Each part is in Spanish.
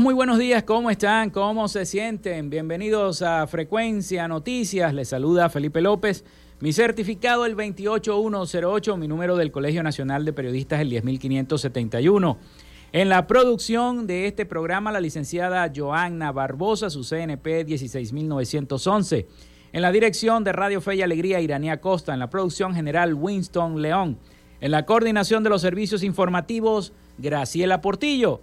Muy buenos días, ¿cómo están? ¿Cómo se sienten? Bienvenidos a Frecuencia Noticias, les saluda Felipe López. Mi certificado el 28108, mi número del Colegio Nacional de Periodistas el 10571. En la producción de este programa, la licenciada Joanna Barbosa, su CNP 16911. En la dirección de Radio Fe y Alegría, Iranía Costa. En la producción general, Winston León. En la coordinación de los servicios informativos, Graciela Portillo.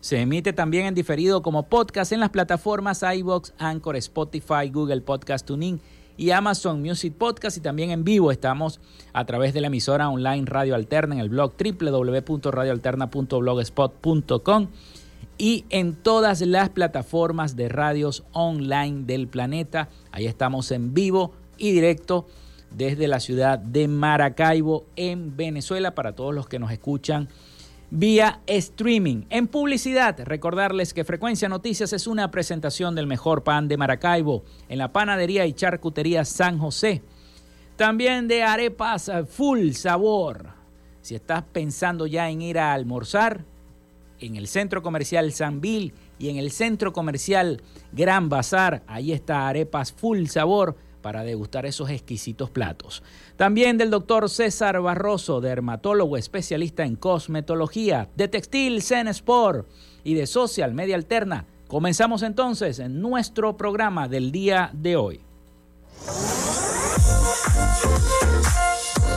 se emite también en diferido como podcast en las plataformas iBox, Anchor, Spotify, Google Podcast Tuning y Amazon Music Podcast y también en vivo estamos a través de la emisora online Radio Alterna en el blog www.radioalterna.blogspot.com y en todas las plataformas de radios online del planeta. Ahí estamos en vivo y directo desde la ciudad de Maracaibo en Venezuela para todos los que nos escuchan vía streaming. En publicidad, recordarles que Frecuencia Noticias es una presentación del mejor pan de Maracaibo en la panadería y charcutería San José. También de arepas full sabor. Si estás pensando ya en ir a almorzar, en el centro comercial San Bill y en el centro comercial Gran Bazar, ahí está arepas full sabor para degustar esos exquisitos platos. También del doctor César Barroso, dermatólogo especialista en cosmetología, de Textil Zen Sport y de Social Media Alterna. Comenzamos entonces en nuestro programa del día de hoy.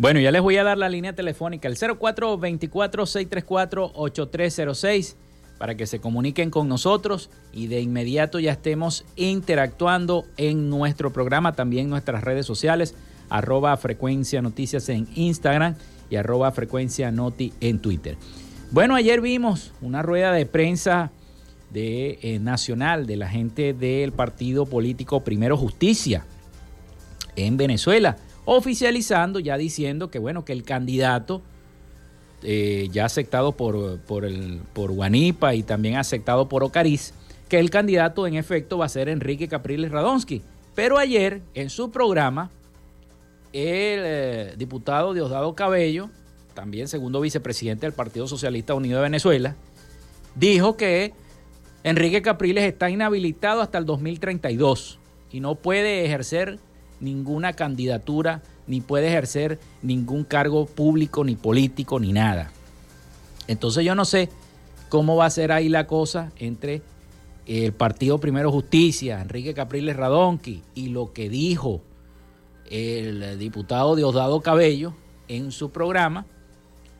Bueno, ya les voy a dar la línea telefónica, el 0424-634-8306, para que se comuniquen con nosotros y de inmediato ya estemos interactuando en nuestro programa, también nuestras redes sociales, arroba frecuencia noticias en Instagram y arroba frecuencia noti en Twitter. Bueno, ayer vimos una rueda de prensa de, eh, nacional de la gente del partido político Primero Justicia en Venezuela oficializando, ya diciendo que bueno, que el candidato eh, ya aceptado por, por, el, por Guanipa y también aceptado por Ocariz, que el candidato en efecto va a ser Enrique Capriles Radonsky. Pero ayer en su programa, el eh, diputado Diosdado Cabello, también segundo vicepresidente del Partido Socialista Unido de Venezuela, dijo que Enrique Capriles está inhabilitado hasta el 2032 y no puede ejercer ninguna candidatura, ni puede ejercer ningún cargo público, ni político, ni nada. Entonces yo no sé cómo va a ser ahí la cosa entre el Partido Primero Justicia, Enrique Capriles Radonqui, y lo que dijo el diputado Diosdado Cabello en su programa,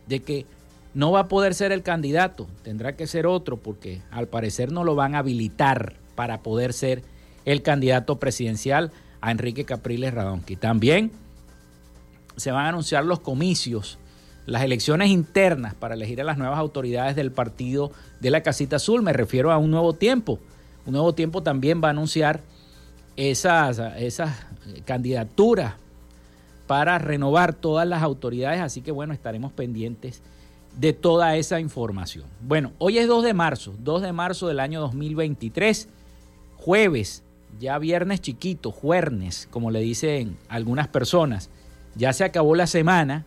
de que no va a poder ser el candidato, tendrá que ser otro, porque al parecer no lo van a habilitar para poder ser el candidato presidencial a Enrique Capriles Radonqui. También se van a anunciar los comicios, las elecciones internas para elegir a las nuevas autoridades del partido de la Casita Azul. Me refiero a un nuevo tiempo. Un nuevo tiempo también va a anunciar esas, esas candidaturas para renovar todas las autoridades. Así que bueno, estaremos pendientes de toda esa información. Bueno, hoy es 2 de marzo, 2 de marzo del año 2023, jueves ya viernes chiquito, juernes, como le dicen algunas personas. Ya se acabó la semana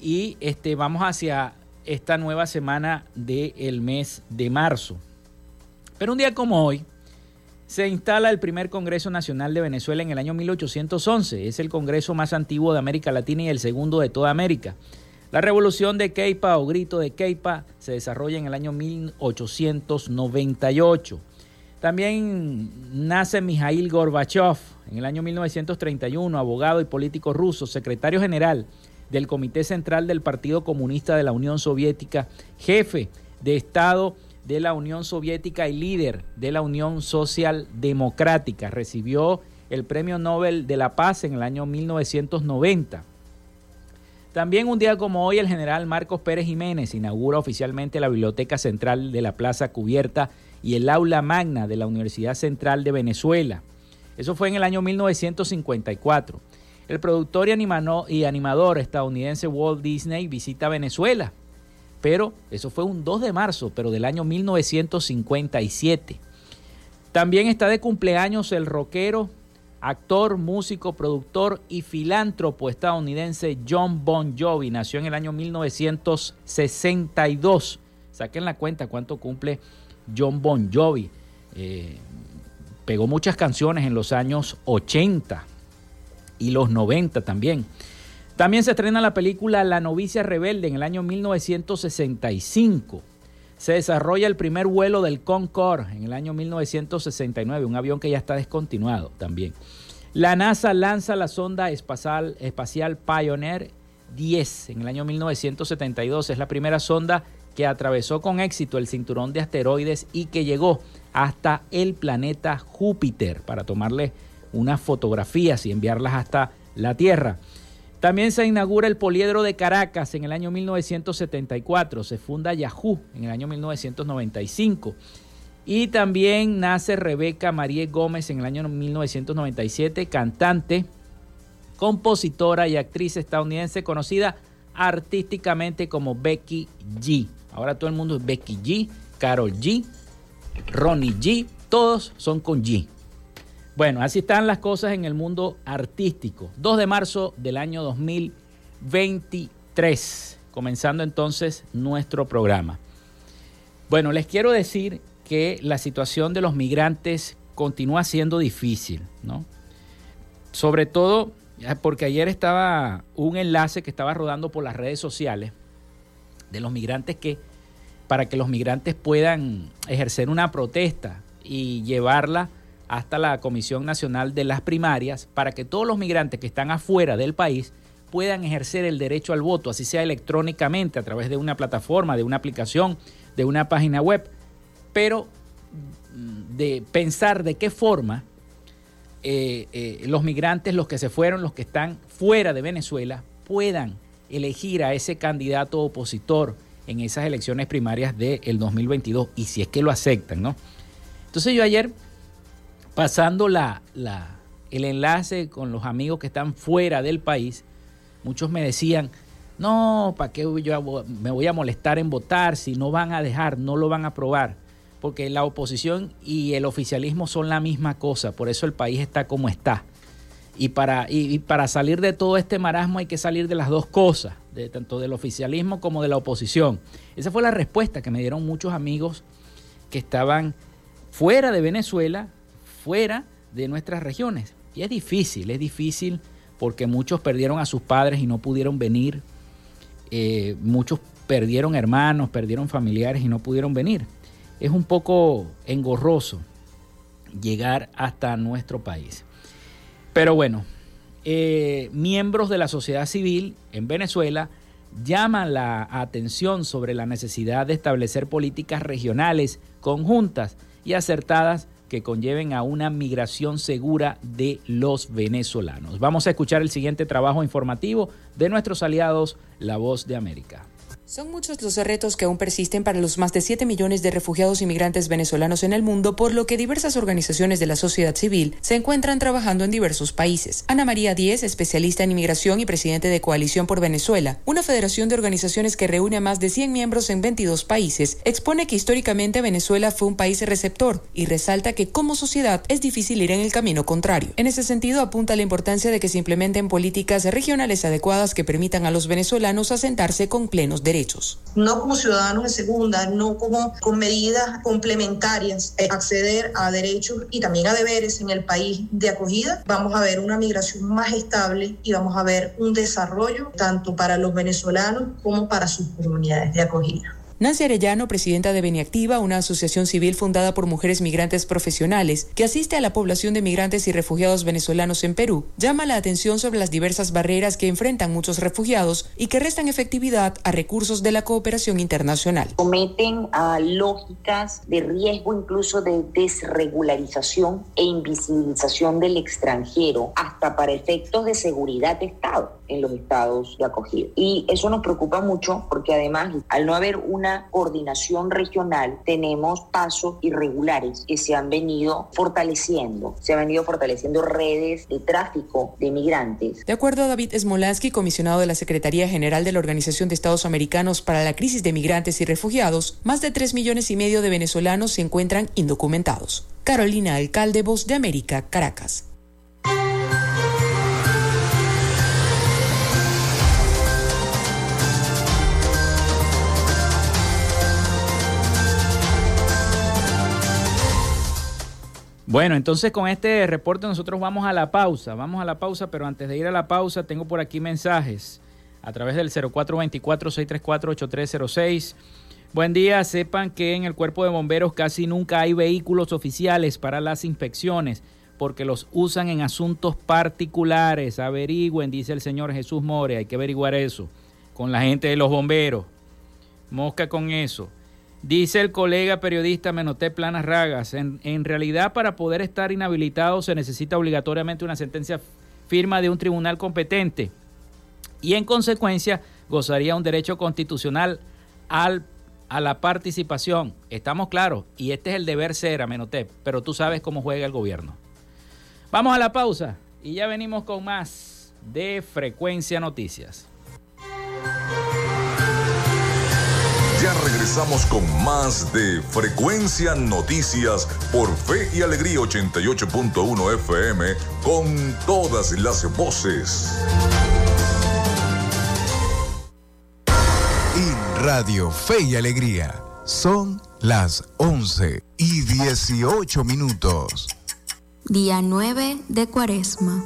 y este, vamos hacia esta nueva semana del mes de marzo. Pero un día como hoy se instala el primer Congreso Nacional de Venezuela en el año 1811. Es el Congreso más antiguo de América Latina y el segundo de toda América. La revolución de Keipa o grito de Keipa se desarrolla en el año 1898. También nace Mikhail Gorbachev en el año 1931, abogado y político ruso, secretario general del Comité Central del Partido Comunista de la Unión Soviética, jefe de Estado de la Unión Soviética y líder de la Unión Social Democrática. Recibió el Premio Nobel de la Paz en el año 1990. También un día como hoy el general Marcos Pérez Jiménez inaugura oficialmente la Biblioteca Central de la Plaza Cubierta y el aula magna de la Universidad Central de Venezuela. Eso fue en el año 1954. El productor y, animador estadounidense Walt Disney visita Venezuela. pero eso fue un 2 de marzo, pero del año 1957. También está de cumpleaños el rockero, actor, músico, productor y filántropo estadounidense John Bon Jovi. Nació en el año 1962. Saquen la cuenta cuánto cumple John Bon Jovi. Eh, pegó muchas canciones en los años 80 y los 90 también. También se estrena la película La novicia rebelde en el año 1965. Se desarrolla el primer vuelo del Concorde en el año 1969, un avión que ya está descontinuado también. La NASA lanza la sonda espacial, espacial Pioneer 10 en el año 1972. Es la primera sonda que atravesó con éxito el cinturón de asteroides y que llegó hasta el planeta Júpiter para tomarle unas fotografías y enviarlas hasta la Tierra. También se inaugura el Poliedro de Caracas en el año 1974. Se funda Yahoo en el año 1995. Y también nace Rebeca Marie Gómez en el año 1997, cantante, compositora y actriz estadounidense conocida artísticamente como Becky G. Ahora todo el mundo es Becky G, Carol G, Ronnie G, todos son con G. Bueno, así están las cosas en el mundo artístico. 2 de marzo del año 2023, comenzando entonces nuestro programa. Bueno, les quiero decir que la situación de los migrantes continúa siendo difícil, ¿no? Sobre todo porque ayer estaba un enlace que estaba rodando por las redes sociales de los migrantes que, para que los migrantes puedan ejercer una protesta y llevarla hasta la Comisión Nacional de las Primarias para que todos los migrantes que están afuera del país puedan ejercer el derecho al voto, así sea electrónicamente, a través de una plataforma, de una aplicación, de una página web, pero mm, de pensar de qué forma eh, eh, los migrantes, los que se fueron, los que están fuera de Venezuela, puedan elegir a ese candidato opositor en esas elecciones primarias del 2022 y si es que lo aceptan, ¿no? Entonces yo ayer pasando la, el enlace con los amigos que están fuera del país, muchos me decían, no, ¿para qué yo me voy a molestar en votar si no van a dejar, no lo van a aprobar? Porque la oposición y el oficialismo son la misma cosa, por eso el país está como está. Y para, y, para salir de todo este marasmo hay que salir de las dos cosas, tanto del oficialismo como de la oposición. Esa fue la respuesta que me dieron muchos amigos que estaban fuera de Venezuela fuera de nuestras regiones. Y es difícil, es difícil porque muchos perdieron a sus padres y no pudieron venir. Eh, muchos perdieron hermanos, perdieron familiares y no pudieron venir. Es un poco engorroso llegar hasta nuestro país. Pero bueno, eh, miembros de la sociedad civil en Venezuela llaman la atención sobre la necesidad de establecer políticas regionales conjuntas y acertadas que conlleven a una migración segura de los venezolanos. Vamos a escuchar el siguiente trabajo informativo de nuestros aliados, La Voz de América. Son muchos los retos que aún persisten para los más de 7 millones de refugiados inmigrantes venezolanos en el mundo, por lo que diversas organizaciones de la sociedad civil se encuentran trabajando en diversos países. Ana María Díez, especialista en inmigración y presidente de Coalición por Venezuela, una federación de organizaciones que reúne a más de 100 miembros en 22 países, expone que históricamente Venezuela fue un país receptor y resalta que como sociedad es difícil ir en el camino contrario. En ese sentido, apunta la importancia de que se implementen políticas regionales adecuadas que permitan a los venezolanos asentarse con plenos derechos. No como ciudadanos de segunda, no como con medidas complementarias, eh, acceder a derechos y también a deberes en el país de acogida, vamos a ver una migración más estable y vamos a ver un desarrollo tanto para los venezolanos como para sus comunidades de acogida. Nancy Arellano, presidenta de Beniactiva, una asociación civil fundada por mujeres migrantes profesionales que asiste a la población de migrantes y refugiados venezolanos en Perú, llama la atención sobre las diversas barreras que enfrentan muchos refugiados y que restan efectividad a recursos de la cooperación internacional. Cometen a lógicas de riesgo incluso de desregularización e invisibilización del extranjero, hasta para efectos de seguridad de Estado en los estados de acogida. Y eso nos preocupa mucho porque además, al no haber una coordinación regional tenemos pasos irregulares que se han venido fortaleciendo, se han venido fortaleciendo redes de tráfico de migrantes. De acuerdo a David Smolansky, comisionado de la Secretaría General de la Organización de Estados Americanos para la Crisis de Migrantes y Refugiados, más de 3 millones y medio de venezolanos se encuentran indocumentados. Carolina Alcalde, Voz de América, Caracas. Bueno, entonces con este reporte nosotros vamos a la pausa, vamos a la pausa, pero antes de ir a la pausa tengo por aquí mensajes a través del 0424-634-8306. Buen día, sepan que en el cuerpo de bomberos casi nunca hay vehículos oficiales para las inspecciones porque los usan en asuntos particulares. Averigüen, dice el señor Jesús More, hay que averiguar eso con la gente de los bomberos. Mosca con eso. Dice el colega periodista Menoté Planas Ragas, en, en, realidad para poder estar inhabilitado se necesita obligatoriamente una sentencia firma de un tribunal competente y en consecuencia gozaría un derecho constitucional al, a la participación. Estamos claros y este es el deber ser, Menoté, pero tú sabes cómo juega el gobierno. Vamos a la pausa y ya venimos con más de Frecuencia Noticias. Ya regresamos con más de Frecuencia Noticias por Fe y Alegría 88.1 FM con todas las voces. En Radio Fe y Alegría son las 11 y 18 minutos. Día 9 de Cuaresma.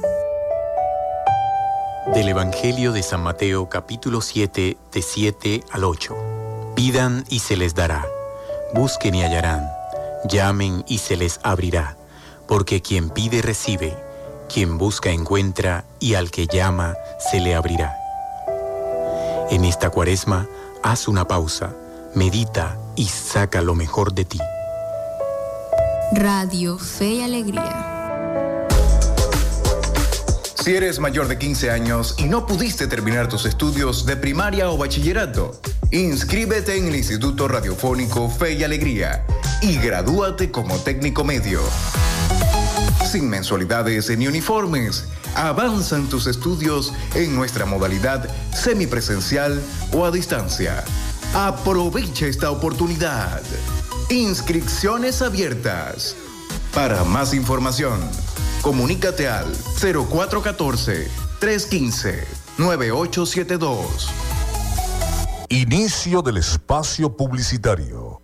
Del Evangelio de San Mateo capítulo 7 de 7 al 8. Pidan y se les dará. Busquen y hallarán. Llamen y se les abrirá. Porque quien pide recibe. Quien busca encuentra y al que llama se le abrirá. En esta cuaresma, haz una pausa, medita y saca lo mejor de ti. Radio Fe y Alegría. Si eres mayor de 15 años y no pudiste terminar tus estudios de primaria o bachillerato, inscríbete en el Instituto Radiofónico Fe y Alegría y gradúate como técnico medio. Sin mensualidades ni uniformes, avanzan tus estudios en nuestra modalidad semipresencial o a distancia. Aprovecha esta oportunidad. Inscripciones abiertas. Para más información, comunícate al 0414-315-9872. Inicio del espacio publicitario.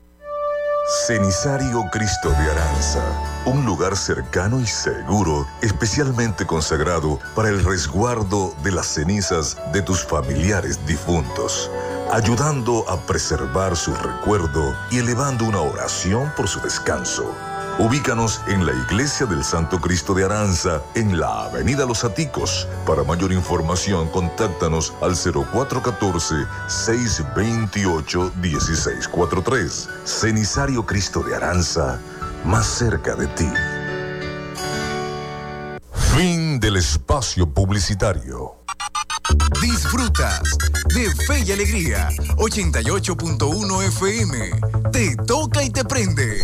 Cenisario Cristo de Aranza, un lugar cercano y seguro, especialmente consagrado para el resguardo de las cenizas de tus familiares difuntos, ayudando a preservar su recuerdo y elevando una oración por su descanso. Ubícanos en la Iglesia del Santo Cristo de Aranza, en la Avenida Los Aticos. Para mayor información, contáctanos al 0414-628-1643. Cenisario Cristo de Aranza, más cerca de ti. Fin del espacio publicitario. Disfrutas de Fe y Alegría 88.1 FM. Te toca y te prende.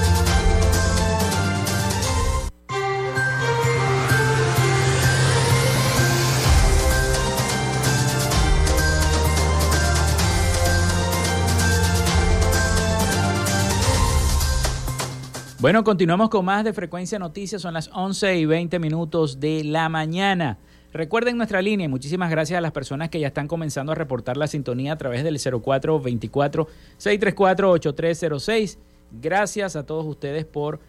Bueno, continuamos con más de Frecuencia Noticias. Son las 11 y 20 minutos de la mañana. Recuerden nuestra línea y muchísimas gracias a las personas que ya están comenzando a reportar la sintonía a través del 0424-634-8306. Gracias a todos ustedes por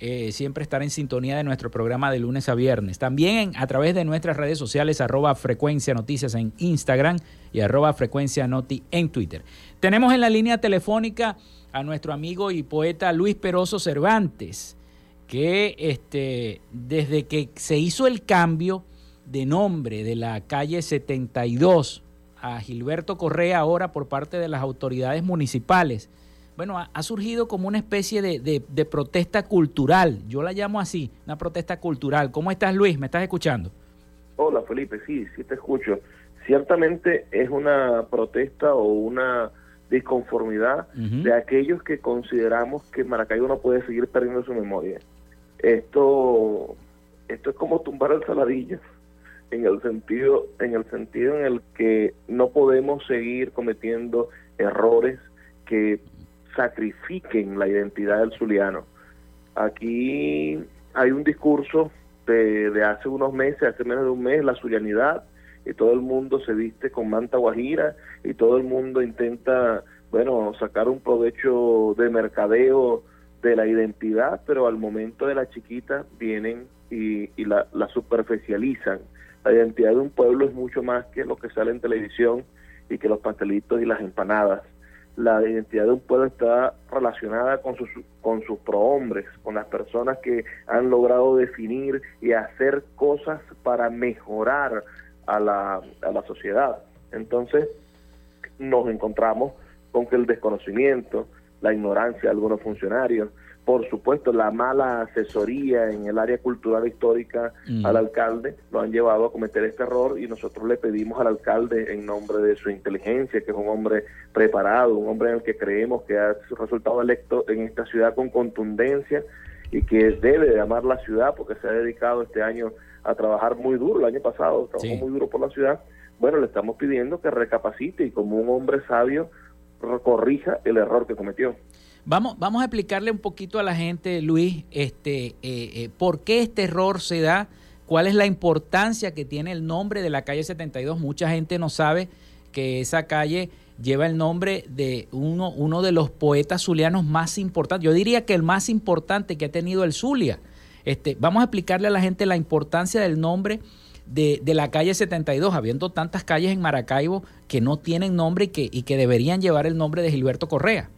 eh, siempre estar en sintonía de nuestro programa de lunes a viernes. También a través de nuestras redes sociales, arroba frecuencia noticias en Instagram y arroba frecuencia noti en Twitter. Tenemos en la línea telefónica a nuestro amigo y poeta Luis Peroso Cervantes, que este, desde que se hizo el cambio de nombre de la calle 72 a Gilberto Correa ahora por parte de las autoridades municipales, bueno, ha, surgido como una especie de, protesta cultural, yo la llamo así, una protesta cultural. ¿Cómo estás Luis? ¿Me estás escuchando? Hola Felipe, sí, sí te escucho. Ciertamente es una protesta o una disconformidad de aquellos que consideramos que Maracaibo no puede seguir perdiendo su memoria. Esto, esto es como tumbar el saladillo en el sentido, en el sentido en el que no podemos seguir cometiendo errores que sacrifiquen la identidad del zuliano. Aquí hay un discurso de, de, hace unos meses, hace menos de un mes, la zulianidad, y todo el mundo se viste con manta guajira y todo el mundo intenta, bueno, sacar un provecho de mercadeo de la identidad, pero al momento de la chiquita vienen y, y la, la superficializan. La identidad de un pueblo es mucho más que lo que sale en televisión y que los pastelitos y las empanadas la identidad de un pueblo está relacionada con sus, con sus prohombres, con las personas que han logrado definir y hacer cosas para mejorar a la, a la sociedad. Entonces, nos encontramos con que el desconocimiento, la ignorancia de algunos funcionarios, por supuesto, la mala asesoría en el área cultural histórica mm. al alcalde lo han llevado a cometer este error y nosotros le pedimos al alcalde en nombre de su inteligencia, que es un hombre preparado, un hombre en el que creemos que ha resultado electo en esta ciudad con contundencia y que debe de amar la ciudad porque se ha dedicado este año a trabajar muy duro, el año pasado trabajó muy duro por la ciudad. Bueno, le estamos pidiendo que recapacite y como un hombre sabio corrija el error que cometió. Vamos, vamos a explicarle un poquito a la gente, Luis, este, eh, eh, por qué este error se da, cuál es la importancia que tiene el nombre de la calle 72. Mucha gente no sabe que esa calle lleva el nombre de uno, uno de los poetas zulianos más importantes. Yo diría que el más importante que ha tenido el Zulia. Este, vamos a explicarle a la gente la importancia del nombre de, de, la calle 72, habiendo tantas calles en Maracaibo que no tienen nombre y que, y que deberían llevar el nombre de Gilberto Correa.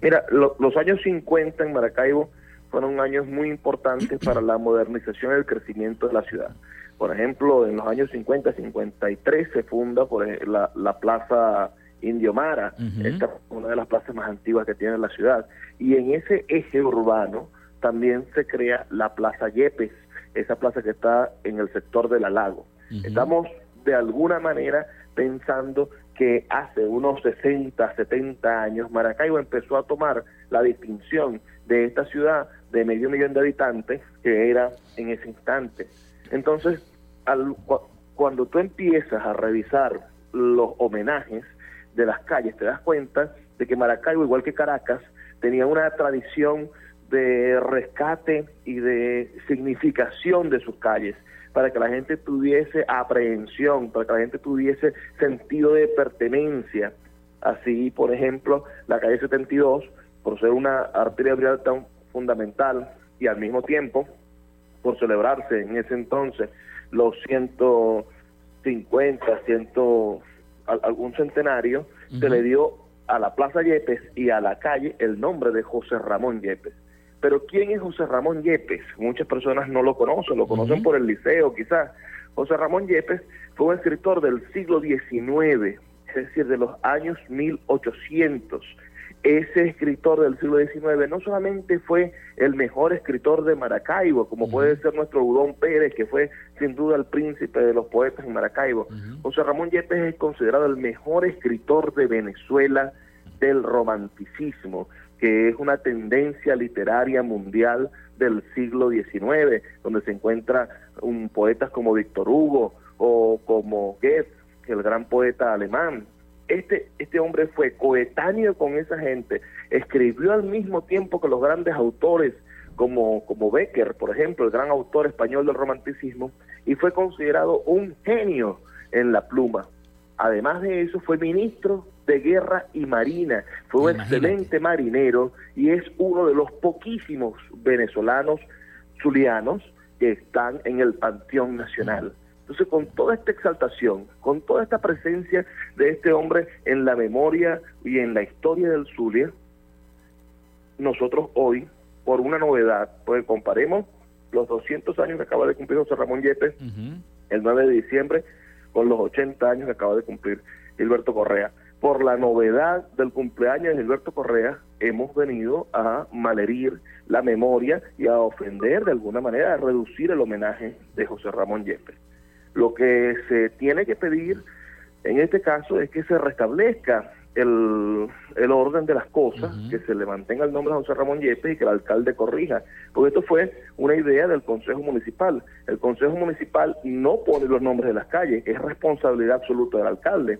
Mira, los años 50 en Maracaibo fueron años muy importantes para la modernización y el crecimiento de la ciudad. Por ejemplo, en los años 50, 53 se funda por la, la Plaza Indio Mara, esta es una de las plazas más antiguas que tiene la ciudad. Y en ese eje urbano también se crea la Plaza Yepes, esa plaza que está en el sector de la Lago. Estamos de alguna manera pensando que hace unos 60, 70 años Maracaibo empezó a tomar la distinción de esta ciudad de medio millón de habitantes que era en ese instante. Entonces, al, cuando tú empiezas a revisar los homenajes de las calles, te das cuenta de que Maracaibo, igual que Caracas, tenía una tradición de rescate y de significación de sus calles para que la gente tuviese aprehensión, para que la gente tuviese sentido de pertenencia. Así, por ejemplo, la calle 72, por ser una arteria vial tan fundamental y al mismo tiempo, por celebrarse en ese entonces los 150, 100, algún centenario, se le dio a la Plaza Yepes y a la calle el nombre de José Ramón Yepes. Pero ¿quién es José Ramón Yepes? Muchas personas no lo conocen, lo conocen por el liceo quizás. José Ramón Yepes fue un escritor del siglo XIX, es decir, de los años 1800. Ese escritor del siglo XIX no solamente fue el mejor escritor de Maracaibo, como puede ser nuestro Udón Pérez, que fue sin duda el príncipe de los poetas en Maracaibo. José Ramón Yepes es considerado el mejor escritor de Venezuela del romanticismo que es una tendencia literaria mundial del siglo XIX, donde se encuentra un poetas como Víctor Hugo o como Goethe, el gran poeta alemán. Este, este hombre fue coetáneo con esa gente, escribió al mismo tiempo que los grandes autores como, como Becker, por ejemplo, el gran autor español del romanticismo, y fue considerado un genio en la pluma. Además de eso, fue ministro de guerra y marina. Fue un excelente marinero y es uno de los poquísimos venezolanos zulianos que están en el Panteón Nacional. Entonces, con toda esta exaltación, con toda esta presencia de este hombre en la memoria y en la historia del Zulia, nosotros hoy, por una novedad, pues comparemos los 200 años que acaba de cumplir José Ramón Yepes, el 9 de diciembre, con los 80 años que acaba de cumplir Gilberto Correa. Por la novedad del cumpleaños de Gilberto Correa, hemos venido a malherir la memoria y a ofender de alguna manera, a reducir el homenaje de José Ramón Yepes. Lo que se tiene que pedir en este caso es que se restablezca el, orden de las cosas, que se le mantenga el nombre de José Ramón Yepes y que el alcalde corrija, porque esto fue una idea del Consejo Municipal. El Consejo Municipal no pone los nombres de las calles, es responsabilidad absoluta del alcalde,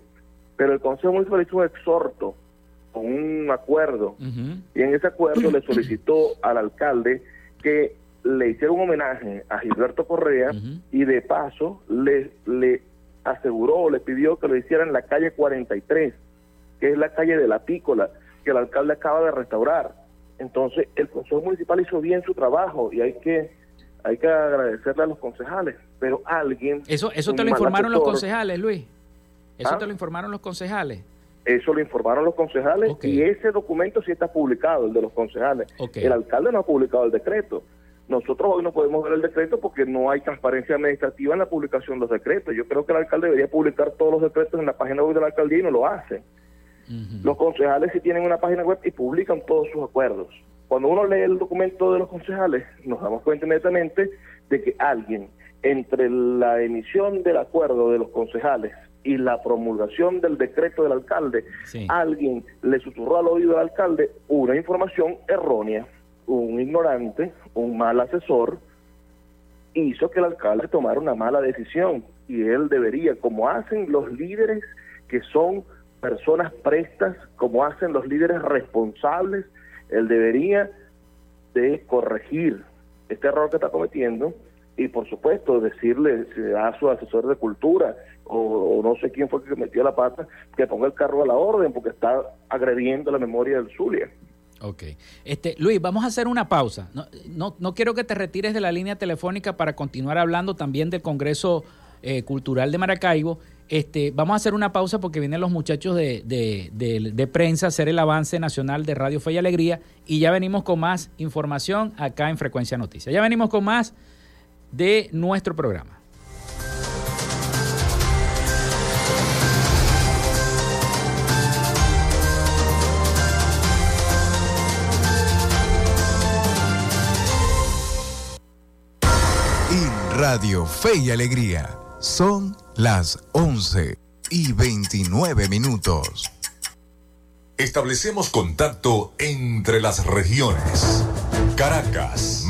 pero el Consejo Municipal hizo un exhorto con un acuerdo y en ese acuerdo le solicitó al alcalde que le hiciera un homenaje a Gilberto Correa y de paso le, le aseguró, le pidió que lo hiciera en la calle 43 que es la calle de la Pícola, que el alcalde acaba de restaurar. Entonces, el Consejo Municipal hizo bien su trabajo y hay que hay que agradecerle a los concejales, pero alguien... ¿Eso, eso te lo informaron los concejales, Luis? ¿Eso ¿Ah? te lo informaron los concejales? Eso lo informaron los concejales y ese documento sí está publicado, el de los concejales. El alcalde no ha publicado el decreto. Nosotros hoy no podemos ver el decreto porque no hay transparencia administrativa en la publicación de los decretos. Yo creo que el alcalde debería publicar todos los decretos en la página web de la alcaldía y no lo hace. Los concejales sí tienen una página web y publican todos sus acuerdos. Cuando uno lee el documento de los concejales, nos damos cuenta inmediatamente de que alguien, entre la emisión del acuerdo de los concejales y la promulgación del decreto del alcalde, alguien le susurró al oído al alcalde una información errónea, un ignorante, un mal asesor, hizo que el alcalde tomara una mala decisión y él debería, como hacen los líderes que son personas prestas, como hacen los líderes responsables, él debería de corregir este error que está cometiendo y por supuesto decirle a su asesor de cultura o, no sé quién fue que metió la pata que ponga el carro a la orden porque está agrediendo la memoria del Zulia. Ok. Este, Luis, vamos a hacer una pausa. No, no, no, quiero que te retires de la línea telefónica para continuar hablando también del Congreso eh, Cultural de Maracaibo este, vamos a hacer una pausa porque vienen los muchachos de, prensa a hacer el avance nacional de Radio Fe y Alegría y ya venimos con más información acá en Frecuencia Noticias. Ya venimos con más de nuestro programa. Radio Fe y Alegría son las 11 y 29 minutos. Establecemos contacto entre las regiones. Caracas,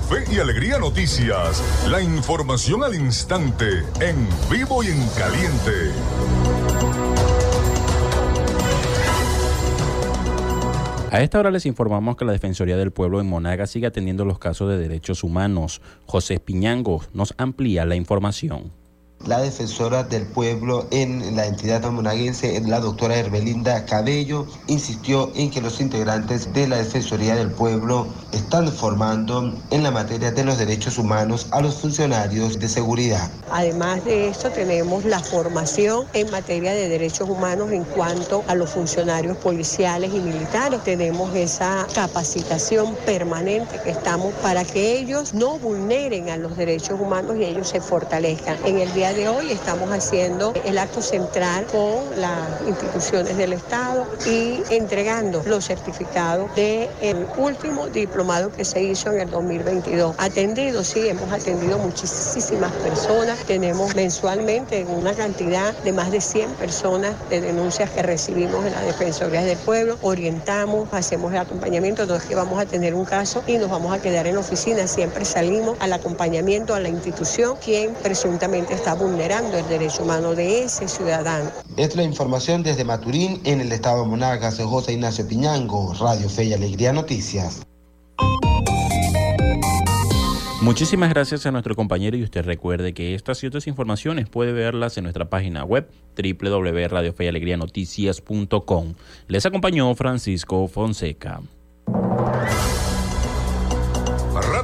Fe y Alegría Noticias, la información al instante, en vivo y en caliente. A esta hora les informamos que la Defensoría del Pueblo en Monaga sigue atendiendo los casos de derechos humanos. José Piñango nos amplía la información. La defensora del pueblo en la entidad monaguense, la doctora Herbelinda Cabello, insistió en que los integrantes de la Defensoría del Pueblo están formando en la materia de los derechos humanos a los funcionarios de seguridad. Además de esto, tenemos la formación en materia de derechos humanos en cuanto a los funcionarios policiales y militares. Tenemos esa capacitación permanente que estamos para que ellos no vulneren a los derechos humanos y ellos se fortalezcan. En el día de hoy estamos haciendo el acto central con las instituciones del Estado y entregando los certificados del último diplomado que se hizo en el 2022. Atendido, sí, hemos atendido muchísimas personas. Tenemos mensualmente una cantidad de más de 100 personas de denuncias que recibimos en la Defensoría del Pueblo. Orientamos, hacemos el acompañamiento. No es que vamos a tener un caso y nos vamos a quedar en la oficina. Siempre salimos al acompañamiento a la institución quien presuntamente está vulnerando el derecho humano de ese ciudadano. Esta es la información desde Maturín, en el estado de Monagas, José Ignacio Piñango, Radio Fe y Alegría Noticias. Muchísimas gracias a nuestro compañero y usted recuerde que estas y otras informaciones puede verlas en nuestra página web www.radiofeyalegrianoticias.com. Les acompañó Francisco Fonseca.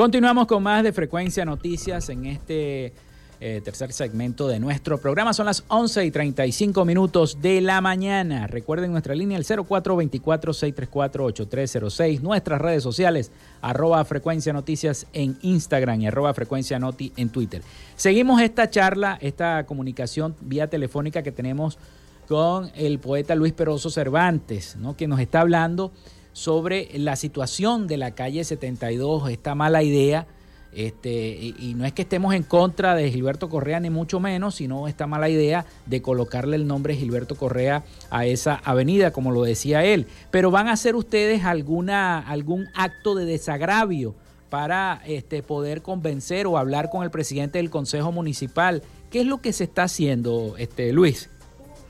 Continuamos con más de Frecuencia Noticias en este eh, tercer segmento de nuestro programa. Son las 11 y 35 minutos de la mañana. Recuerden nuestra línea el 0424-634-8306. Nuestras redes sociales, arroba Frecuencia Noticias en Instagram y arroba Frecuencia Noti en Twitter. Seguimos esta charla, esta comunicación vía telefónica que tenemos con el poeta Luis Peroso Cervantes, ¿no? que nos está hablando sobre la situación de la calle 72, esta mala idea. Este, y, no es que estemos en contra de Gilberto Correa, ni mucho menos, sino esta mala idea de colocarle el nombre Gilberto Correa a esa avenida, como lo decía él. Pero van a hacer ustedes alguna, algún acto de desagravio para este, poder convencer o hablar con el presidente del Consejo Municipal. ¿Qué es lo que se está haciendo, este, Luis?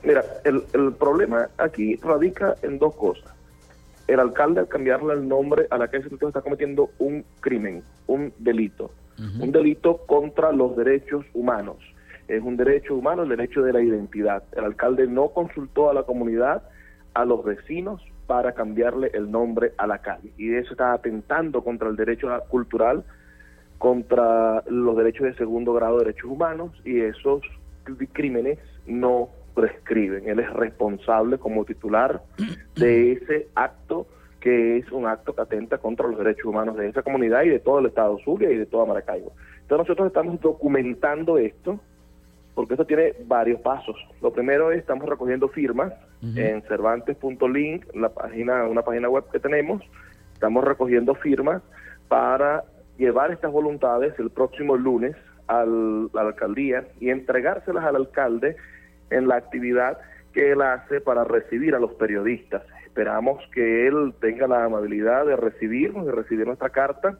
Mira, el, el problema aquí radica en dos cosas el alcalde al cambiarle el nombre a la calle 72 está cometiendo un crimen, un delito, un delito contra los derechos humanos. Es un derecho humano el derecho de la identidad. El alcalde no consultó a la comunidad, a los vecinos, para cambiarle el nombre a la calle. Y eso está atentando contra el derecho cultural, contra los derechos de segundo grado de derechos humanos, y esos crímenes no prescriben. Él es responsable como titular de ese acto que es un acto que atenta contra los derechos humanos de esa comunidad y de todo el Estado Zulia y de toda Maracaibo. Entonces nosotros estamos documentando esto, porque esto tiene varios pasos. Lo primero es estamos recogiendo firmas en cervantes.link, la página, una página web que tenemos, estamos recogiendo firmas para llevar estas voluntades el próximo lunes al, a la alcaldía y entregárselas al alcalde en la actividad que él hace para recibir a los periodistas. Esperamos que él tenga la amabilidad de recibirnos, de recibir nuestra carta,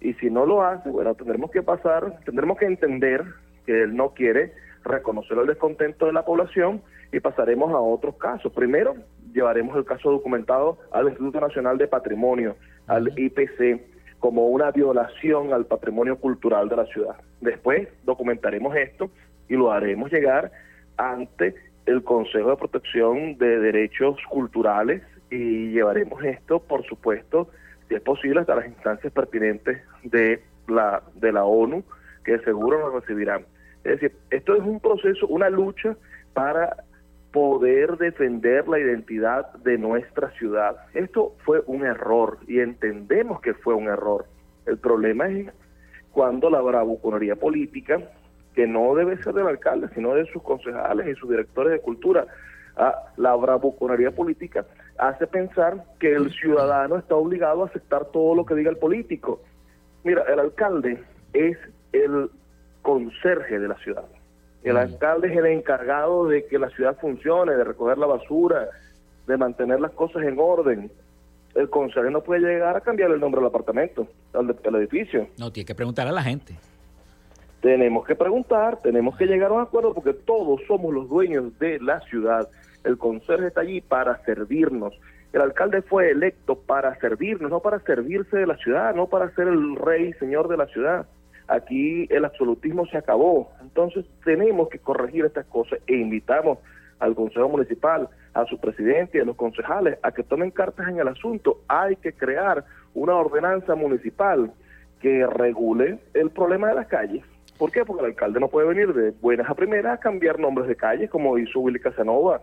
y si no lo hace, bueno, tendremos que pasar, tendremos que entender que él no quiere reconocer el descontento de la población y pasaremos a otros casos. Primero, llevaremos el caso documentado al Instituto Nacional de Patrimonio, al IPC, como una violación al patrimonio cultural de la ciudad. Después documentaremos esto y lo haremos llegar ante el Consejo de Protección de Derechos Culturales y llevaremos esto, por supuesto, si es posible, hasta las instancias pertinentes de la, de la ONU, que seguro nos recibirán. Es decir, esto es un proceso, una lucha para poder defender la identidad de nuestra ciudad. Esto fue un error y entendemos que fue un error. El problema es cuando la bravuconería política que no debe ser del alcalde, sino de sus concejales y sus directores de cultura. Ah, la bravuconería política hace pensar que el ciudadano está obligado a aceptar todo lo que diga el político. Mira, el alcalde es el conserje de la ciudad. El mm. alcalde es el encargado de que la ciudad funcione, de recoger la basura, de mantener las cosas en orden. El conserje no puede llegar a cambiar el nombre del apartamento, al, al edificio. No, tiene que preguntar a la gente. Tenemos que preguntar, tenemos que llegar a un acuerdo porque todos somos los dueños de la ciudad. El conserje está allí para servirnos. El alcalde fue electo para servirnos, no para servirse de la ciudad, no para ser el rey, señor de la ciudad. Aquí el absolutismo se acabó. Entonces tenemos que corregir estas cosas e invitamos al Consejo Municipal, a su presidente y a los concejales a que tomen cartas en el asunto. Hay que crear una ordenanza municipal que regule el problema de las calles. ¿Por qué? Porque el alcalde no puede venir de buenas a primeras a cambiar nombres de calles, como hizo Willy Casanova,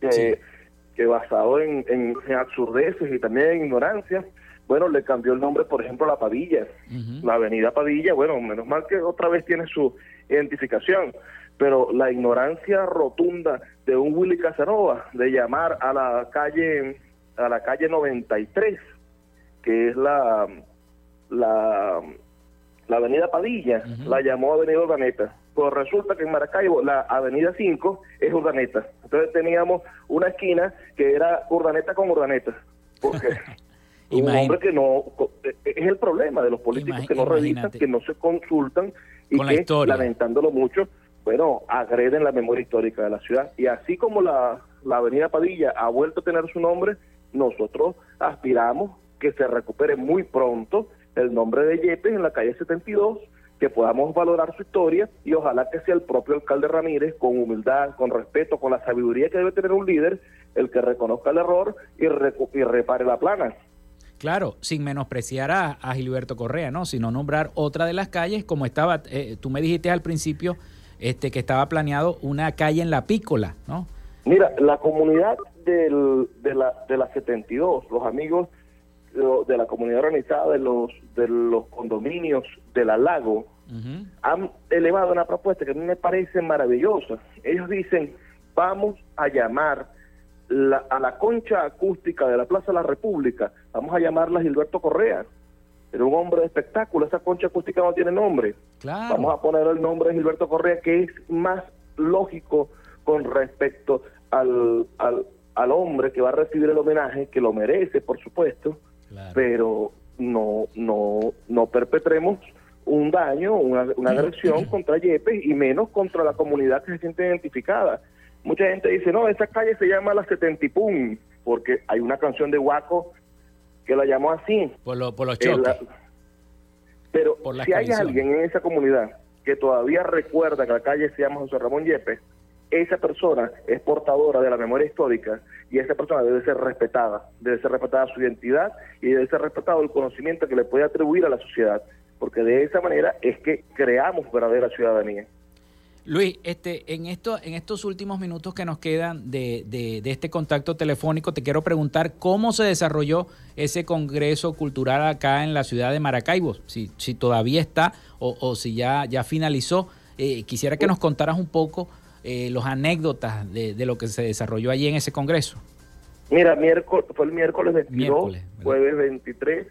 que, basado en, en, absurdeces y también en ignorancia, bueno, le cambió el nombre, por ejemplo, a la Padilla, la avenida Padilla, bueno, menos mal que otra vez tiene su identificación, pero la ignorancia rotunda de un Willy Casanova de llamar a la calle a la calle 93, que es la la la avenida Padilla la llamó Avenida Urdaneta. Pues resulta que en Maracaibo la avenida 5 es Urdaneta. Entonces teníamos una esquina que era Urdaneta con Urdaneta. Porque un hombre que no... E, e, es el problema de los políticos que no revisan, que no se consultan y que, lamentándolo mucho, bueno, agreden la memoria histórica de la ciudad. Y así como la, la avenida Padilla ha vuelto a tener su nombre, nosotros aspiramos que se recupere muy pronto el nombre de Yepes en la calle 72, que podamos valorar su historia y ojalá que sea el propio alcalde Ramírez, con humildad, con respeto, con la sabiduría que debe tener un líder, el que reconozca el error y, y repare la plana. Claro, sin menospreciar a, Gilberto Correa, ¿no? Sino nombrar otra de las calles, como estaba, eh, tú me dijiste al principio este, que estaba planeado una calle en La Pícola, ¿no? Mira, la comunidad del, de, la, de la 72, los amigos de la comunidad organizada de los de los condominios de la Lago han elevado una propuesta que a mí me parece maravillosa. Ellos dicen, vamos a llamar a la concha acústica de la Plaza de la República, vamos a llamarla Gilberto Correa. Era un hombre de espectáculo, esa concha acústica no tiene nombre. Vamos a poner el nombre de Gilberto Correa, que es más lógico con respecto al, al, al hombre que va a recibir el homenaje, que lo merece, por supuesto, pero no, no, no perpetremos un daño, una, una agresión contra Yepes y menos contra la comunidad que se siente identificada. Mucha gente dice, no, esa calle se llama la Setentipum, porque hay una canción de Waco que la llamó así. Por, lo, por los choques. pero si hay alguien en esa comunidad que todavía recuerda que la calle se llama José Ramón Yepes, esa persona es portadora de la memoria histórica y esa persona debe ser respetada, debe ser respetada su identidad y debe ser respetado el conocimiento que le puede atribuir a la sociedad, porque de esa manera es que creamos verdadera ciudadanía. Luis, este, en, esto, en estos últimos minutos que nos quedan de, de, este contacto telefónico, te quiero preguntar cómo se desarrolló ese Congreso Cultural acá en la ciudad de Maracaibo, si, si todavía está o, o si ya, ya finalizó. Eh, quisiera que nos contaras un poco eh, los anécdotas de, de, lo que se desarrolló allí en ese Congreso. Mira, miércoles, fue el miércoles 22, jueves 23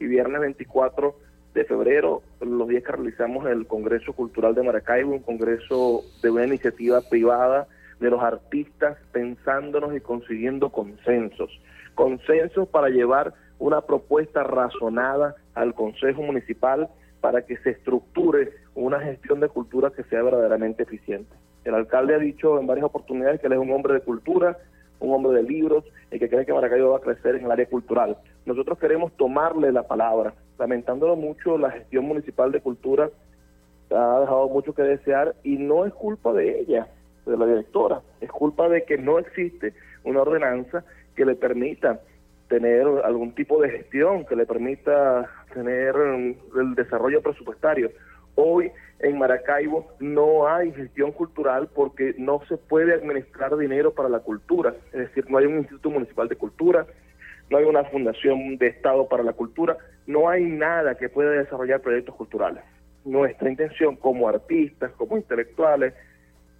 y viernes 24 de febrero, los días que realizamos el Congreso Cultural de Maracaibo, un congreso de una iniciativa privada de los artistas pensándonos y consiguiendo consensos. Consensos para llevar una propuesta razonada al Consejo Municipal para que se estructure una gestión de cultura que sea verdaderamente eficiente. El alcalde ha dicho en varias oportunidades que él es un hombre de cultura, un hombre de libros y que cree que Maracaibo va a crecer en el área cultural. Nosotros queremos tomarle la palabra, lamentándolo mucho, la gestión municipal de cultura ha dejado mucho que desear y no es culpa de ella, de la directora, es culpa de que no existe una ordenanza que le permita tener algún tipo de gestión, que le permita tener el desarrollo presupuestario. Hoy en Maracaibo no hay gestión cultural porque no se puede administrar dinero para la cultura, es decir, no hay un instituto municipal de cultura, no hay una fundación de Estado para la cultura, no hay nada que pueda desarrollar proyectos culturales. Nuestra intención como artistas, como intelectuales,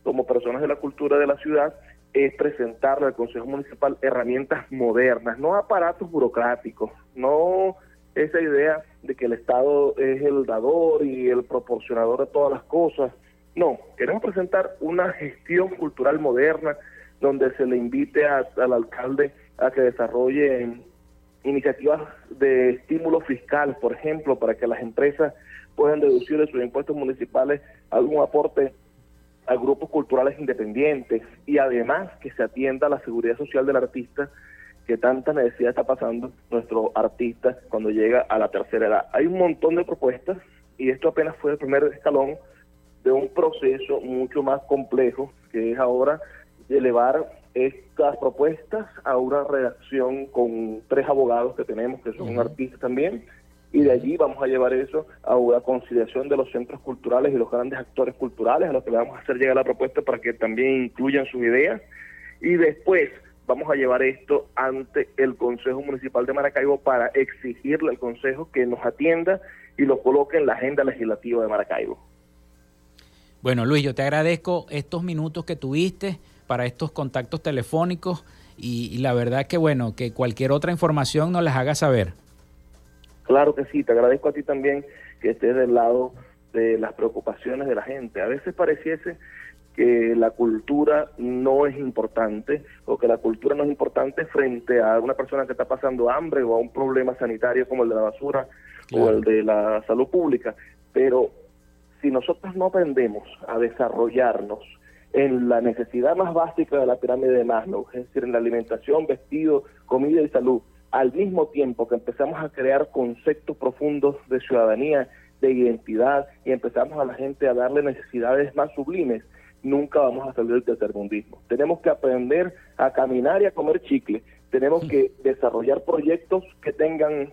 como personas de la cultura de la ciudad, es presentarle al Consejo Municipal herramientas modernas, no aparatos burocráticos, no esa idea de que el Estado es el dador y el proporcionador de todas las cosas. No, queremos presentar una gestión cultural moderna donde se le invite al alcalde a que desarrolle iniciativas de estímulo fiscal, por ejemplo, para que las empresas puedan deducir de sus impuestos municipales algún aporte a grupos culturales independientes y además que se atienda a la seguridad social del artista que tanta necesidad está pasando nuestro artista cuando llega a la tercera edad. Hay un montón de propuestas y esto apenas fue el primer escalón de un proceso mucho más complejo que es ahora elevar estas propuestas a una redacción con tres abogados que tenemos, que son artistas también, y de allí vamos a llevar eso a una conciliación de los centros culturales y los grandes actores culturales, a los que le vamos a hacer llegar la propuesta para que también incluyan sus ideas, y después vamos a llevar esto ante el Consejo Municipal de Maracaibo para exigirle al Consejo que nos atienda y lo coloque en la agenda legislativa de Maracaibo. Bueno, Luis, yo te agradezco estos minutos que tuviste para estos contactos telefónicos y, la verdad que bueno, que cualquier otra información nos las haga saber. Claro que sí, te agradezco a ti también que estés del lado de las preocupaciones de la gente. A veces pareciese que la cultura no es importante o que la cultura no es importante frente a una persona que está pasando hambre o a un problema sanitario como el de la basura o el de la salud pública. Pero si nosotros no aprendemos a desarrollarnos en la necesidad más básica de la pirámide de Maslow, es decir, en la alimentación, vestido, comida y salud, al mismo tiempo que empezamos a crear conceptos profundos de ciudadanía, de identidad, y empezamos a la gente a darle necesidades más sublimes, nunca vamos a salir del tercermundismo. Tenemos que aprender a caminar y a comer chicle. Tenemos que desarrollar proyectos que tengan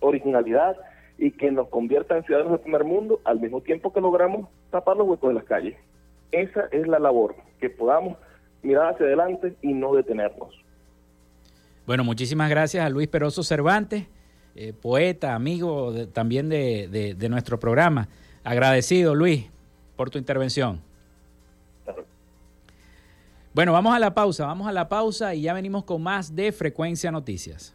originalidad y que nos conviertan en ciudadanos del primer mundo al mismo tiempo que logramos tapar los huecos de las calles. Esa es la labor, que podamos mirar hacia adelante y no detenernos. Bueno, muchísimas gracias a Luis Peroso Cervantes, eh, poeta, amigo también de, de nuestro programa. Agradecido, Luis, por tu intervención. Bueno, vamos a la pausa, vamos a la pausa y ya venimos con más de Frecuencia Noticias.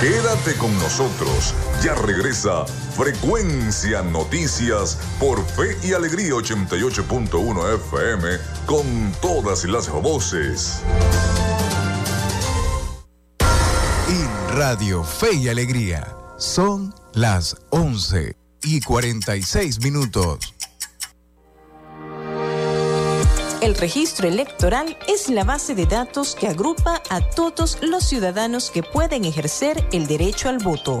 Quédate con nosotros. Ya regresa Frecuencia Noticias por Fe y Alegría 88.1 FM con todas las voces. Radio Fe y Alegría. Son las 11 y 46 minutos. El registro electoral es la base de datos que agrupa a todos los ciudadanos que pueden ejercer el derecho al voto.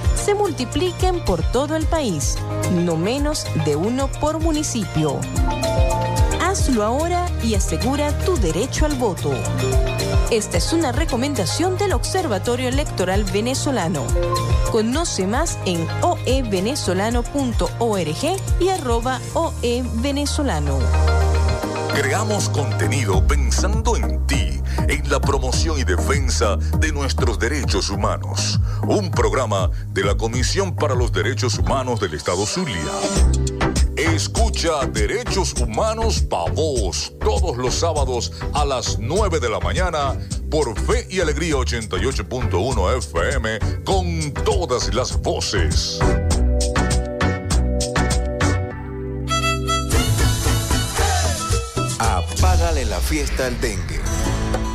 se multipliquen por todo el país, no menos de uno por municipio. Hazlo ahora y asegura tu derecho al voto. Esta es una recomendación del Observatorio Electoral Venezolano. Conoce más en oevenezolano.org y arroba oevenezolano. Creamos contenido pensando en ti, en la promoción y defensa de nuestros derechos humanos. Un programa de la Comisión para los Derechos Humanos del Estado Zulia. Escucha Derechos Humanos Pa' Voz todos los sábados a las 9 de la mañana por Fe y Alegría 88.1 FM con todas las voces. Apágale la fiesta al dengue.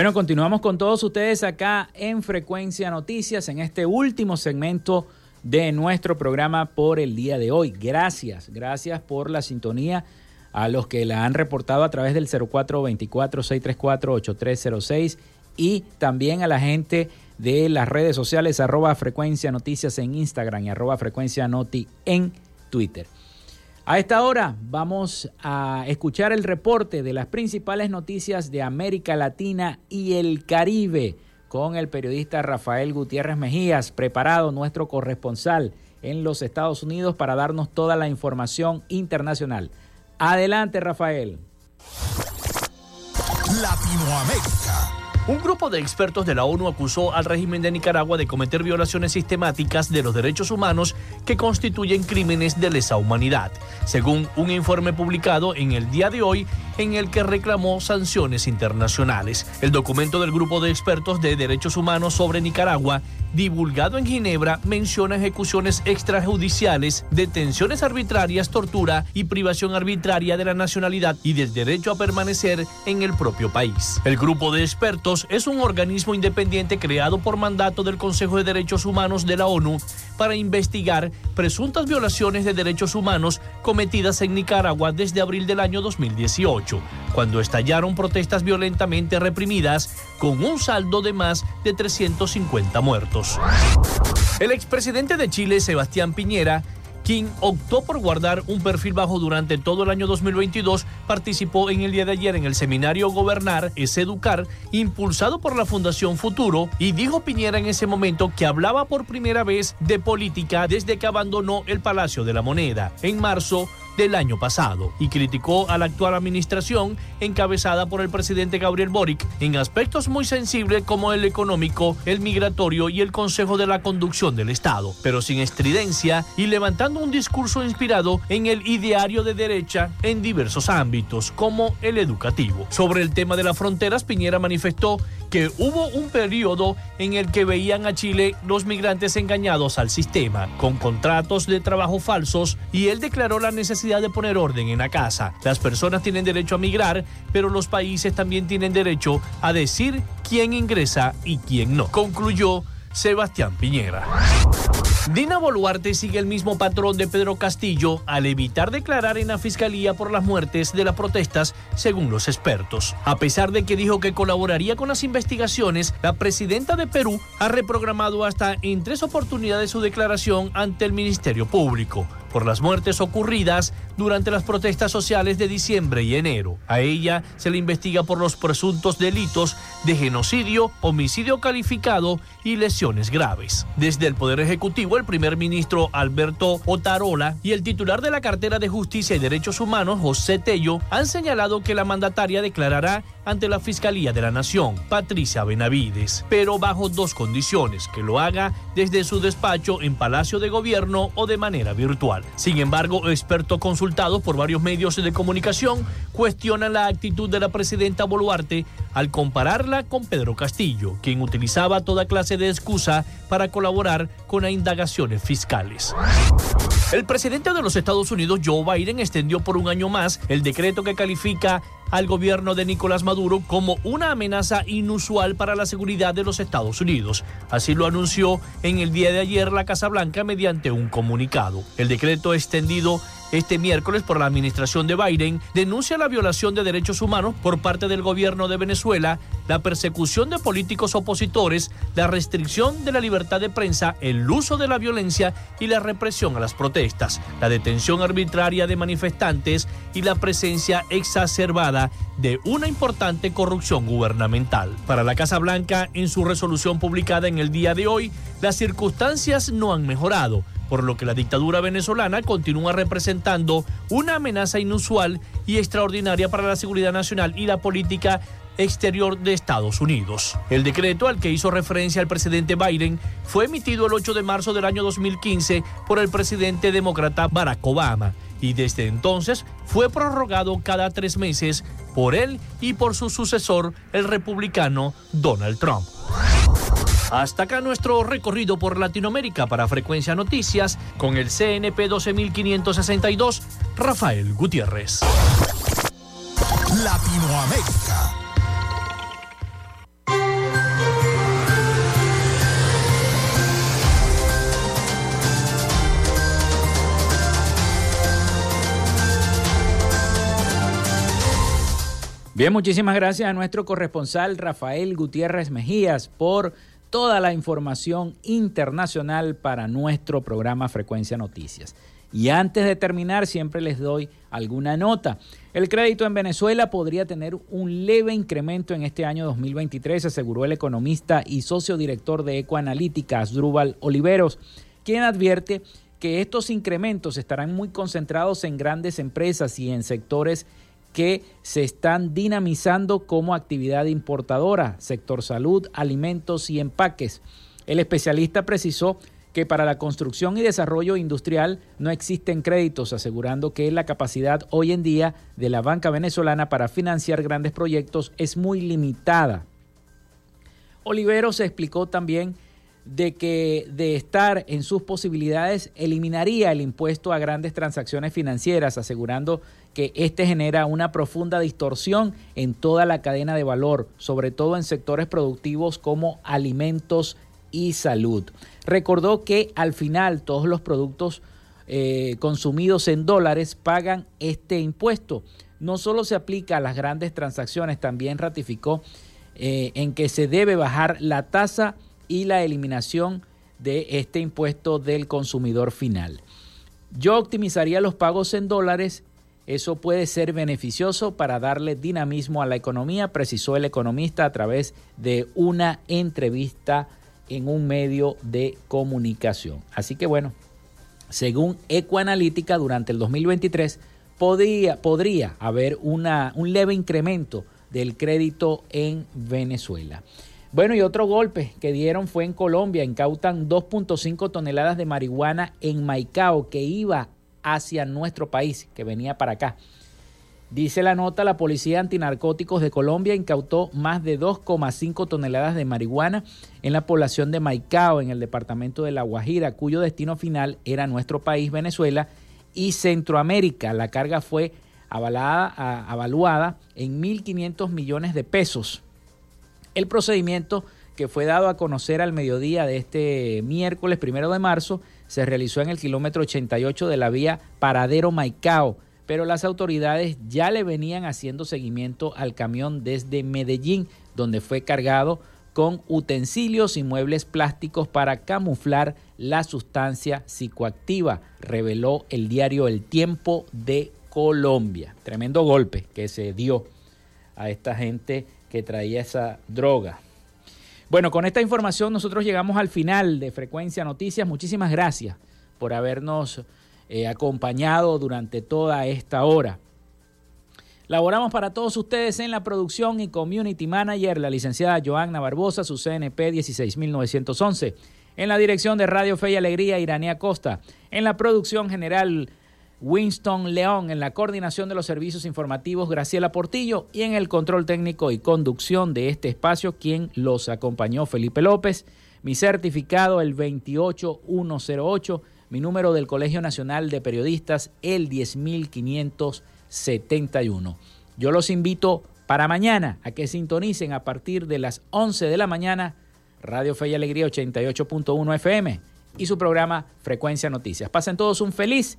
Bueno, continuamos con todos ustedes acá en Frecuencia Noticias, en este último segmento de nuestro programa por el día de hoy. Gracias, gracias por la sintonía a los que la han reportado a través del 0424-634-8306 y también a la gente de las redes sociales arroba frecuencia noticias en Instagram y arroba frecuencia noti en Twitter. A esta hora vamos a escuchar el reporte de las principales noticias de América Latina y el Caribe con el periodista Rafael Gutiérrez Mejías, preparado nuestro corresponsal en los Estados Unidos para darnos toda la información internacional. Adelante, Rafael. Latinoamérica. Un grupo de expertos de la ONU acusó al régimen de Nicaragua de cometer violaciones sistemáticas de los derechos humanos que constituyen crímenes de lesa humanidad. Según un informe publicado en el día de hoy, en el que reclamó sanciones internacionales. El documento del Grupo de Expertos de Derechos Humanos sobre Nicaragua divulgado en Ginebra, menciona ejecuciones extrajudiciales, detenciones arbitrarias, tortura y privación arbitraria de la nacionalidad y del derecho a permanecer en el propio país. El grupo de expertos es un organismo independiente creado por mandato del Consejo de Derechos Humanos de la ONU para investigar presuntas violaciones de derechos humanos cometidas en Nicaragua desde abril del año 2018, cuando estallaron protestas violentamente reprimidas con un saldo de más de 350 muertos. El expresidente de Chile, Sebastián Piñera, quien optó por guardar un perfil bajo durante todo el año 2022, participó en el día de ayer en el seminario Gobernar es Educar, impulsado por la Fundación Futuro, y dijo Piñera en ese momento que hablaba por primera vez de política desde que abandonó el Palacio de la Moneda. En marzo, del año pasado y criticó a la actual administración encabezada por el presidente Gabriel Boric en aspectos muy sensibles como el económico, el migratorio y el Consejo de la Conducción del Estado, pero sin estridencia y levantando un discurso inspirado en el ideario de derecha en diversos ámbitos, como el educativo. Sobre el tema de las fronteras, Piñera manifestó que hubo un periodo en el que veían a Chile los migrantes engañados al sistema, con contratos de trabajo falsos, y él declaró la necesidad de poner orden en la casa. Las personas tienen derecho a migrar, pero los países también tienen derecho a decir quién ingresa y quién no, concluyó Sebastián Piñera. Dina Boluarte sigue el mismo patrón de Pedro Castillo al evitar declarar en la fiscalía por las muertes de las protestas, según los expertos. A pesar de que dijo que colaboraría con las investigaciones, la presidenta de Perú ha reprogramado hasta en tres oportunidades su declaración ante el Ministerio Público por las muertes ocurridas durante las protestas sociales de diciembre y enero. A ella se le investiga por los presuntos delitos de genocidio, homicidio calificado y lesiones graves. Desde el Poder Ejecutivo, el primer ministro Alberto Otarola y el titular de la cartera de Justicia y Derechos Humanos, José Tello, han señalado que la mandataria declarará ante la Fiscalía de la Nación, Patricia Benavides, pero bajo dos condiciones, que lo haga desde su despacho en Palacio de Gobierno o de manera virtual. Sin embargo, expertos consultados por varios medios de comunicación cuestionan la actitud de la presidenta Boluarte al compararla con Pedro Castillo, quien utilizaba toda clase de excusa para colaborar con las indagaciones fiscales. El presidente de los Estados Unidos, Joe Biden, extendió por un año más el decreto que califica al gobierno de Nicolás Maduro como una amenaza inusual para la seguridad de los Estados Unidos. Así lo anunció en el día de ayer la Casa Blanca mediante un comunicado. El decreto extendido este miércoles por la administración de Biden denuncia la violación de derechos humanos por parte del gobierno de Venezuela, la persecución de políticos opositores, la restricción de la libertad de prensa, el uso de la violencia y la represión a las protestas, la detención arbitraria de manifestantes y la presencia exacerbada de una importante corrupción gubernamental. Para la Casa Blanca, en su resolución publicada en el día de hoy, las circunstancias no han mejorado por lo que la dictadura venezolana continúa representando una amenaza inusual y extraordinaria para la seguridad nacional y la política exterior de Estados Unidos. El decreto al que hizo referencia el presidente Biden fue emitido el 8 de marzo del año 2015 por el presidente demócrata Barack Obama y desde entonces fue prorrogado cada tres meses por él y por su sucesor, el republicano Donald Trump. Hasta acá nuestro recorrido por Latinoamérica para Frecuencia Noticias con el CNP 12562, Rafael Gutiérrez. Latinoamérica. Bien, muchísimas gracias a nuestro corresponsal Rafael Gutiérrez Mejías por toda la información internacional para nuestro programa Frecuencia Noticias. Y antes de terminar, siempre les doy alguna nota. El crédito en Venezuela podría tener un leve incremento en este año 2023, aseguró el economista y socio director de Ecoanalítica, Asdrúbal Oliveros, quien advierte que estos incrementos estarán muy concentrados en grandes empresas y en sectores que se están dinamizando como actividad importadora, sector salud, alimentos y empaques. El especialista precisó que para la construcción y desarrollo industrial no existen créditos, asegurando que la capacidad hoy en día de la banca venezolana para financiar grandes proyectos es muy limitada. Olivero se explicó también de que de estar en sus posibilidades eliminaría el impuesto a grandes transacciones financieras, asegurando que este genera una profunda distorsión en toda la cadena de valor, sobre todo en sectores productivos como alimentos y salud. Recordó que al final todos los productos eh, consumidos en dólares pagan este impuesto. No solo se aplica a las grandes transacciones, también ratificó eh, en que se debe bajar la tasa y la eliminación de este impuesto del consumidor final. Yo optimizaría los pagos en dólares. Eso puede ser beneficioso para darle dinamismo a la economía, precisó el economista a través de una entrevista en un medio de comunicación. Así que bueno, según Ecoanalítica, durante el 2023 podría, podría haber una, un leve incremento del crédito en Venezuela. Bueno, y otro golpe que dieron fue en Colombia. Incautan 2.5 toneladas de marihuana en Maicao que iba hacia nuestro país, que venía para acá. Dice la nota, la Policía Antinarcóticos de Colombia incautó más de 2,5 toneladas de marihuana en la población de Maicao, en el departamento de La Guajira, cuyo destino final era nuestro país, Venezuela, y Centroamérica. La carga fue avalada, avaluada en 1.500 millones de pesos. El procedimiento que fue dado a conocer al mediodía de este miércoles primero de marzo se realizó en el kilómetro 88 de la vía Paradero Maicao, pero las autoridades ya le venían haciendo seguimiento al camión desde Medellín, donde fue cargado con utensilios y muebles plásticos para camuflar la sustancia psicoactiva, reveló el diario El Tiempo de Colombia. Tremendo golpe que se dio a esta gente que traía esa droga. Bueno, con esta información nosotros llegamos al final de Frecuencia Noticias. Muchísimas gracias por habernos eh, acompañado durante toda esta hora. Laboramos para todos ustedes en la producción y community manager, la licenciada Joanna Barbosa, su CNP 16911. En la dirección de Radio Fe y Alegría, Iranía Costa. En la producción general, Winston León, en la coordinación de los servicios informativos Graciela Portillo y en el control técnico y conducción de este espacio, quien los acompañó Felipe López. Mi certificado el 28108, mi número del Colegio Nacional de Periodistas el 10571. Yo los invito para mañana a que sintonicen a partir de las 11 de la mañana Radio Fe y Alegría 88.1 FM y su programa Frecuencia Noticias. Pasen todos un feliz